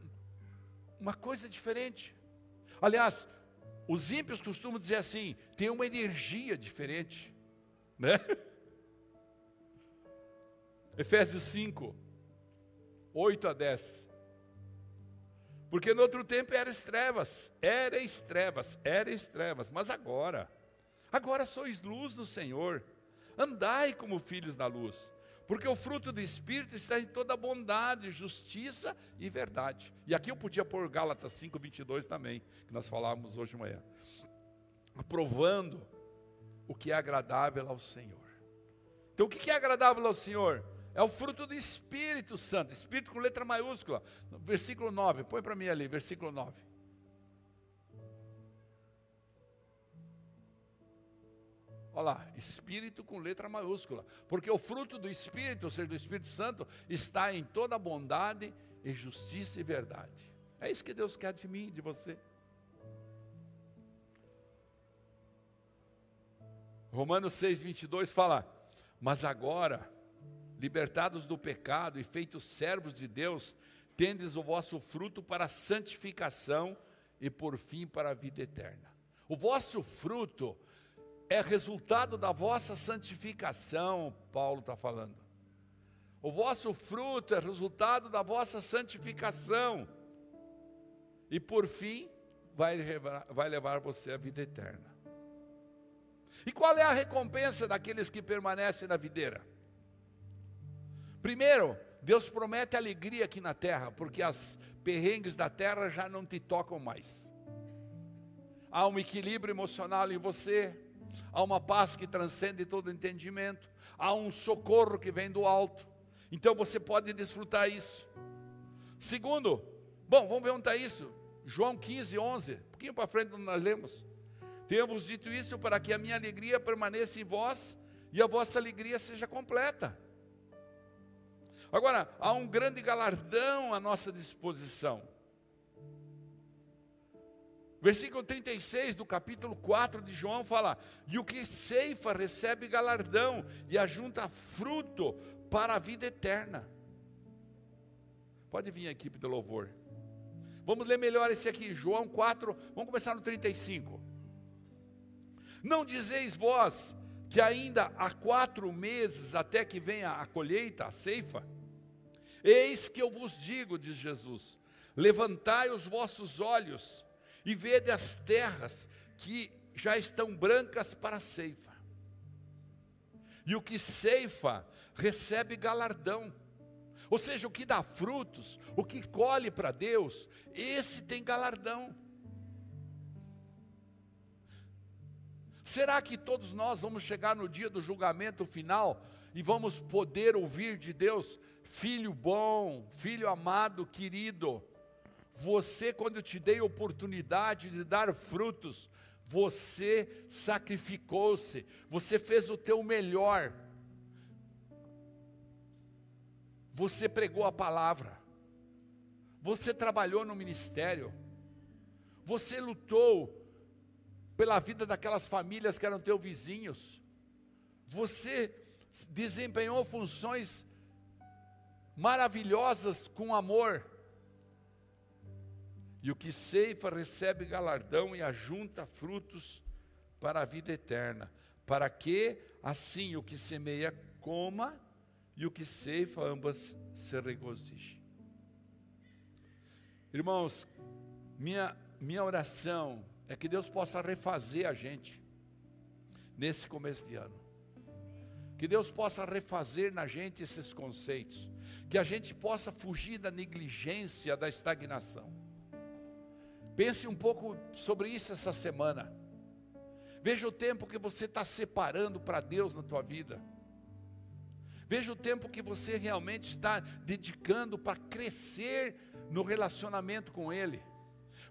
uma coisa diferente. Aliás, os ímpios costumam dizer assim: tem uma energia diferente. Né? <laughs> Efésios 5, 8 a 10. Porque no outro tempo era trevas, era trevas, era trevas, mas agora, agora sois luz do Senhor, andai como filhos da luz, porque o fruto do Espírito está em toda bondade, justiça e verdade. E aqui eu podia pôr Gálatas 5, 22 também, que nós falávamos hoje de manhã, aprovando o que é agradável ao Senhor. Então o que é agradável ao Senhor? É o fruto do Espírito Santo, Espírito com letra maiúscula. Versículo 9, põe para mim ali, versículo 9. Olha lá, Espírito com letra maiúscula. Porque o fruto do Espírito, ou seja, do Espírito Santo, está em toda bondade e justiça e verdade. É isso que Deus quer de mim, de você. Romanos 6, 22 fala: Mas agora libertados do pecado e feitos servos de Deus, tendes o vosso fruto para a santificação e por fim para a vida eterna. O vosso fruto é resultado da vossa santificação, Paulo está falando. O vosso fruto é resultado da vossa santificação. E por fim, vai levar, vai levar você à vida eterna. E qual é a recompensa daqueles que permanecem na videira? Primeiro, Deus promete alegria aqui na terra, porque as perrengues da terra já não te tocam mais. Há um equilíbrio emocional em você, há uma paz que transcende todo entendimento, há um socorro que vem do alto. Então você pode desfrutar isso. Segundo, bom, vamos ver onde está isso. João 15, 11, um pouquinho para frente nós lemos. Temos dito isso para que a minha alegria permaneça em vós e a vossa alegria seja completa. Agora, há um grande galardão à nossa disposição. Versículo 36 do capítulo 4 de João fala: E o que ceifa recebe galardão e ajunta fruto para a vida eterna. Pode vir a equipe do louvor. Vamos ler melhor esse aqui, João 4, vamos começar no 35. Não dizeis vós que ainda há quatro meses até que venha a colheita, a ceifa? Eis que eu vos digo, diz Jesus: levantai os vossos olhos e vede as terras que já estão brancas para a ceifa. E o que ceifa recebe galardão. Ou seja, o que dá frutos, o que colhe para Deus, esse tem galardão. Será que todos nós vamos chegar no dia do julgamento final e vamos poder ouvir de Deus: Filho bom, filho amado, querido, você, quando eu te dei oportunidade de dar frutos, você sacrificou-se, você fez o teu melhor, você pregou a palavra, você trabalhou no ministério, você lutou pela vida daquelas famílias que eram teus vizinhos, você desempenhou funções maravilhosas com amor. E o que ceifa recebe galardão e ajunta frutos para a vida eterna, para que assim o que semeia coma e o que ceifa ambas se regozijem. Irmãos, minha, minha oração é que Deus possa refazer a gente nesse começo de ano. Que Deus possa refazer na gente esses conceitos que a gente possa fugir da negligência, da estagnação. Pense um pouco sobre isso essa semana. Veja o tempo que você está separando para Deus na tua vida. Veja o tempo que você realmente está dedicando para crescer no relacionamento com Ele,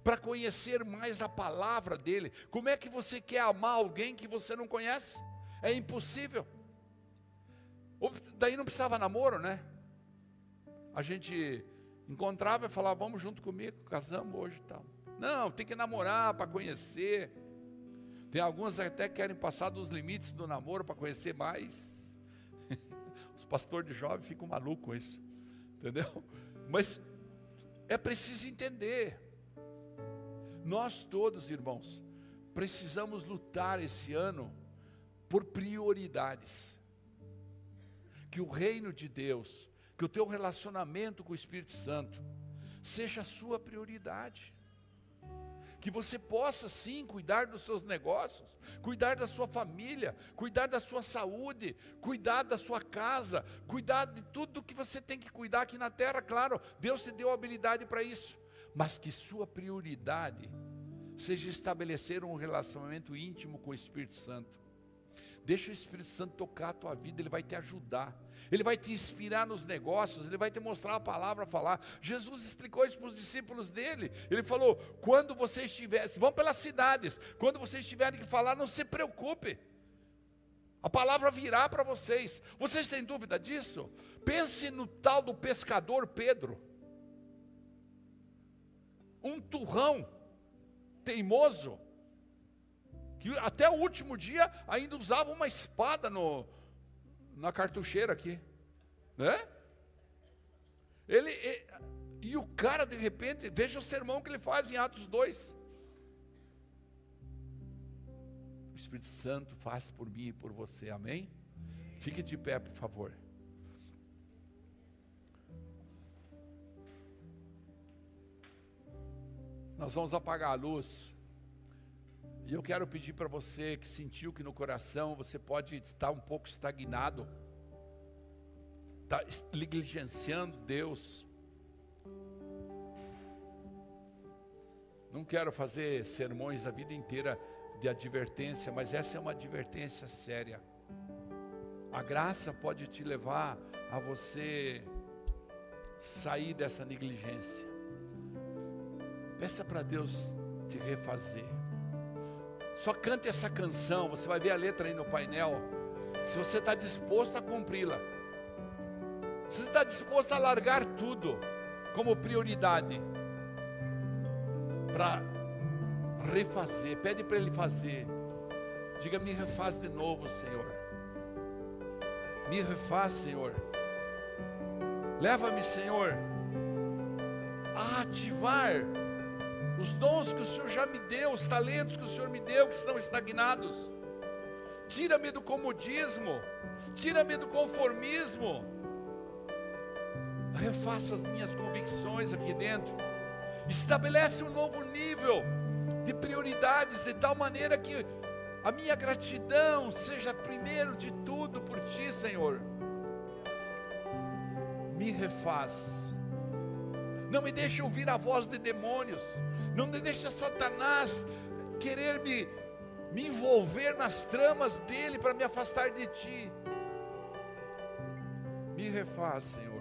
para conhecer mais a palavra dEle. Como é que você quer amar alguém que você não conhece? É impossível. Daí não precisava namoro, né? A gente encontrava e falava, vamos junto comigo, casamos hoje e tal. Não, tem que namorar para conhecer. Tem alguns até que querem passar dos limites do namoro para conhecer mais. <laughs> Os pastores de jovem ficam malucos com isso, entendeu? Mas é preciso entender. Nós todos, irmãos, precisamos lutar esse ano por prioridades. Que o reino de Deus, que o teu relacionamento com o Espírito Santo seja a sua prioridade que você possa sim cuidar dos seus negócios, cuidar da sua família, cuidar da sua saúde, cuidar da sua casa, cuidar de tudo que você tem que cuidar aqui na terra, claro, Deus te deu habilidade para isso, mas que sua prioridade seja estabelecer um relacionamento íntimo com o Espírito Santo. Deixa o Espírito Santo tocar a tua vida, ele vai te ajudar. Ele vai te inspirar nos negócios, ele vai te mostrar a palavra a falar. Jesus explicou isso para os discípulos dele. Ele falou: quando vocês estiverem, vão pelas cidades, quando vocês tiverem que falar, não se preocupe. A palavra virá para vocês. Vocês têm dúvida disso? Pense no tal do pescador Pedro. Um turrão teimoso que até o último dia ainda usava uma espada no, na cartucheira aqui, né? Ele, e, e o cara de repente, veja o sermão que ele faz em Atos 2. O Espírito Santo faz por mim e por você, amém? Fique de pé, por favor. Nós vamos apagar a luz. E eu quero pedir para você que sentiu que no coração você pode estar um pouco estagnado, está negligenciando Deus. Não quero fazer sermões a vida inteira de advertência, mas essa é uma advertência séria. A graça pode te levar a você sair dessa negligência. Peça para Deus te refazer. Só cante essa canção, você vai ver a letra aí no painel. Se você está disposto a cumpri-la, se você está disposto a largar tudo como prioridade para refazer, pede para Ele fazer. Diga, me refaz de novo, Senhor. Me refaz, Senhor. Leva-me, Senhor, a ativar os dons que o Senhor já me deu, os talentos que o Senhor me deu, que estão estagnados. Tira-me do comodismo, tira-me do conformismo. Refaça as minhas convicções aqui dentro. Estabelece um novo nível de prioridades, de tal maneira que a minha gratidão seja primeiro de tudo por Ti, Senhor. Me refaz. Não me deixe ouvir a voz de demônios. Não me deixe Satanás querer me, me envolver nas tramas dele para me afastar de ti. Me refaz, Senhor.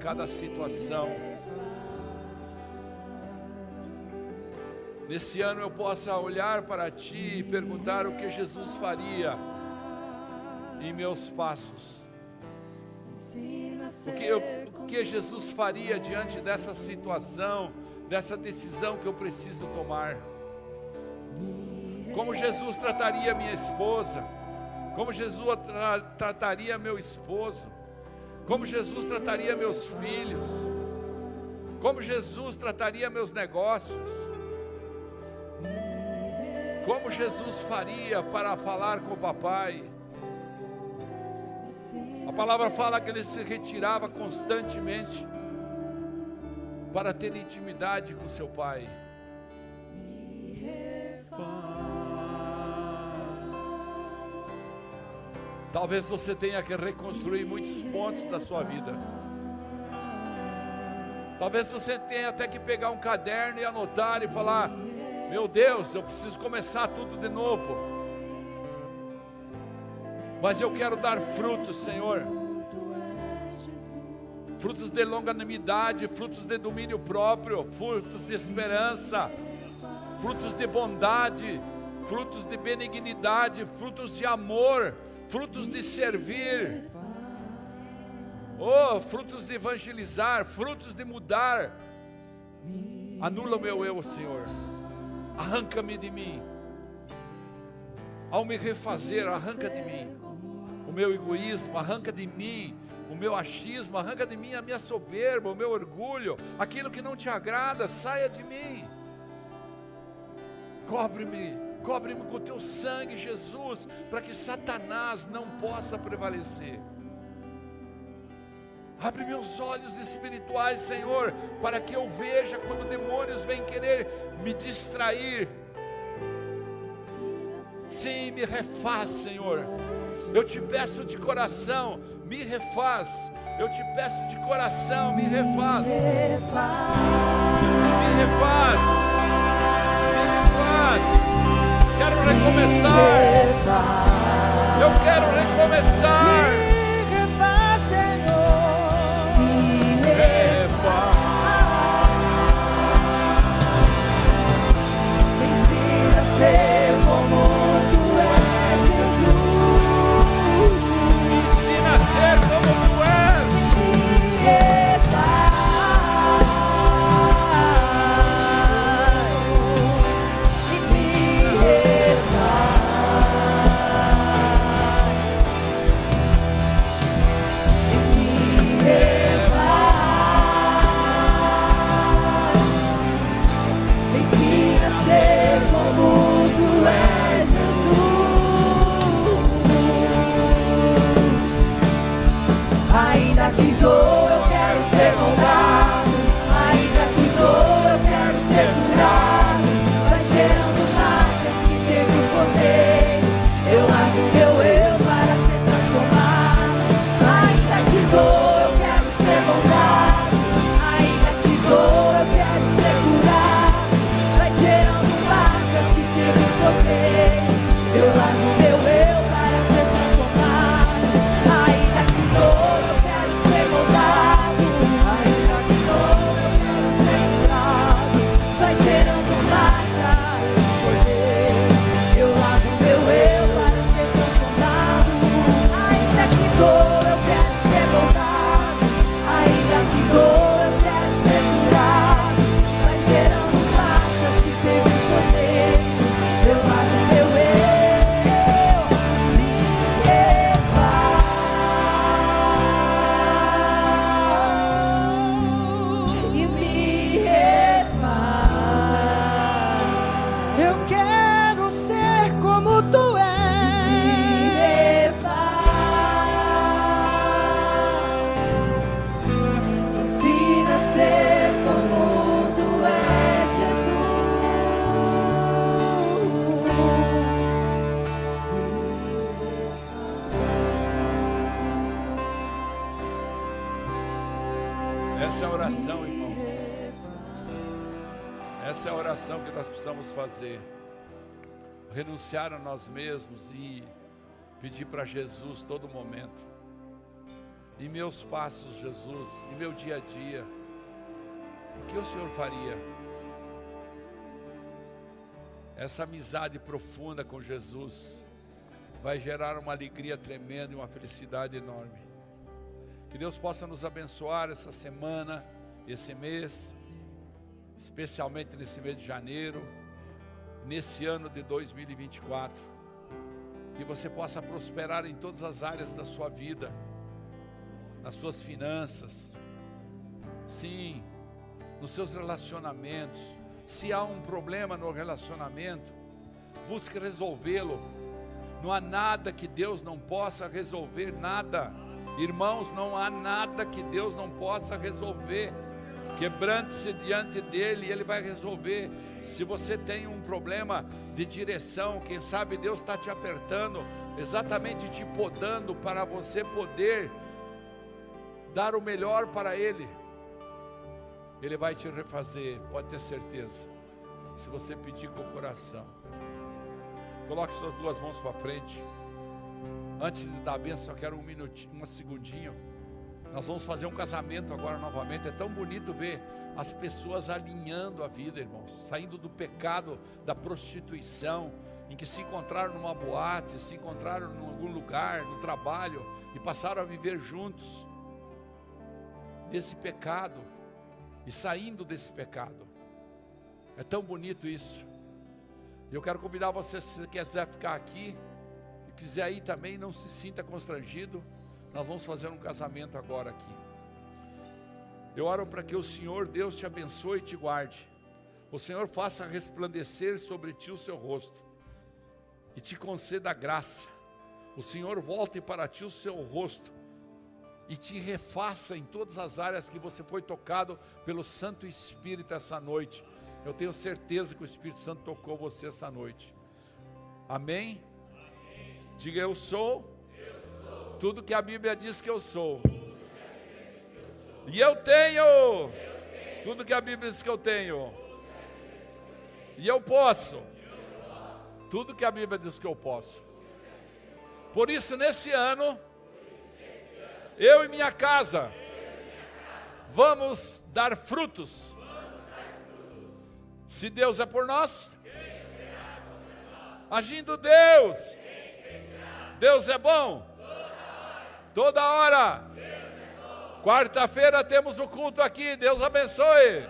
Cada situação. Nesse ano eu possa olhar para ti e perguntar o que Jesus faria em meus passos. O que, eu, o que Jesus faria diante dessa situação, dessa decisão que eu preciso tomar. Como Jesus trataria minha esposa, como Jesus tra trataria meu esposo, como Jesus trataria meus filhos, como Jesus trataria meus negócios, como Jesus faria para falar com o papai. A palavra fala que ele se retirava constantemente para ter intimidade com seu pai. Talvez você tenha que reconstruir muitos pontos da sua vida. Talvez você tenha até que pegar um caderno e anotar e falar: Meu Deus, eu preciso começar tudo de novo. Mas eu quero dar frutos, Senhor. Frutos de longanimidade, frutos de domínio próprio, frutos de esperança, frutos de bondade, frutos de benignidade, frutos de amor frutos de servir, oh, frutos de evangelizar, frutos de mudar. Anula o meu eu, Senhor, arranca-me de mim. Ao me refazer, arranca de mim o meu egoísmo, arranca de mim o meu achismo, arranca de mim a minha soberba, o meu orgulho, aquilo que não te agrada, saia de mim. Cobre-me Cobre-me com o teu sangue, Jesus, para que Satanás não possa prevalecer. Abre meus olhos espirituais, Senhor, para que eu veja quando demônios vêm querer me distrair. Sim, me refaz, Senhor. Eu te peço de coração, me refaz. Eu te peço de coração, me refaz. Me refaz. Me refaz. Quero recomeçar. Eu quero recomeçar. oração, irmãos. Essa é a oração que nós precisamos fazer. Renunciar a nós mesmos e pedir para Jesus todo momento. Em meus passos, Jesus, em meu dia a dia, o que o Senhor faria? Essa amizade profunda com Jesus vai gerar uma alegria tremenda e uma felicidade enorme. Que Deus possa nos abençoar essa semana esse mês, especialmente nesse mês de janeiro, nesse ano de 2024. Que você possa prosperar em todas as áreas da sua vida, nas suas finanças, sim, nos seus relacionamentos. Se há um problema no relacionamento, busque resolvê-lo. Não há nada que Deus não possa resolver, nada. Irmãos, não há nada que Deus não possa resolver. Quebrante-se diante dele e ele vai resolver. Se você tem um problema de direção, quem sabe Deus está te apertando, exatamente te podando para você poder dar o melhor para Ele. Ele vai te refazer, pode ter certeza. Se você pedir com o coração. Coloque suas duas mãos para frente. Antes de dar a benção, só quero um minutinho, um segundinho. Nós vamos fazer um casamento agora novamente. É tão bonito ver as pessoas alinhando a vida, irmãos, saindo do pecado da prostituição, em que se encontraram numa boate, se encontraram em algum lugar, no trabalho e passaram a viver juntos nesse pecado e saindo desse pecado. É tão bonito isso. Eu quero convidar você, se quiser ficar aqui, e quiser ir também, não se sinta constrangido. Nós vamos fazer um casamento agora aqui. Eu oro para que o Senhor Deus te abençoe e te guarde. O Senhor faça resplandecer sobre ti o seu rosto e te conceda graça. O Senhor volte para ti o seu rosto e te refaça em todas as áreas que você foi tocado pelo Santo Espírito essa noite. Eu tenho certeza que o Espírito Santo tocou você essa noite. Amém? Amém. Diga eu sou, eu sou, tudo que a Bíblia diz que eu sou. E eu tenho, tudo que a Bíblia diz que eu tenho. E eu posso tudo que a Bíblia diz que eu posso. Por isso, nesse ano, eu e minha casa vamos dar frutos. Se Deus é por nós, agindo Deus, Deus é bom, toda hora. Quarta-feira temos o culto aqui, Deus abençoe.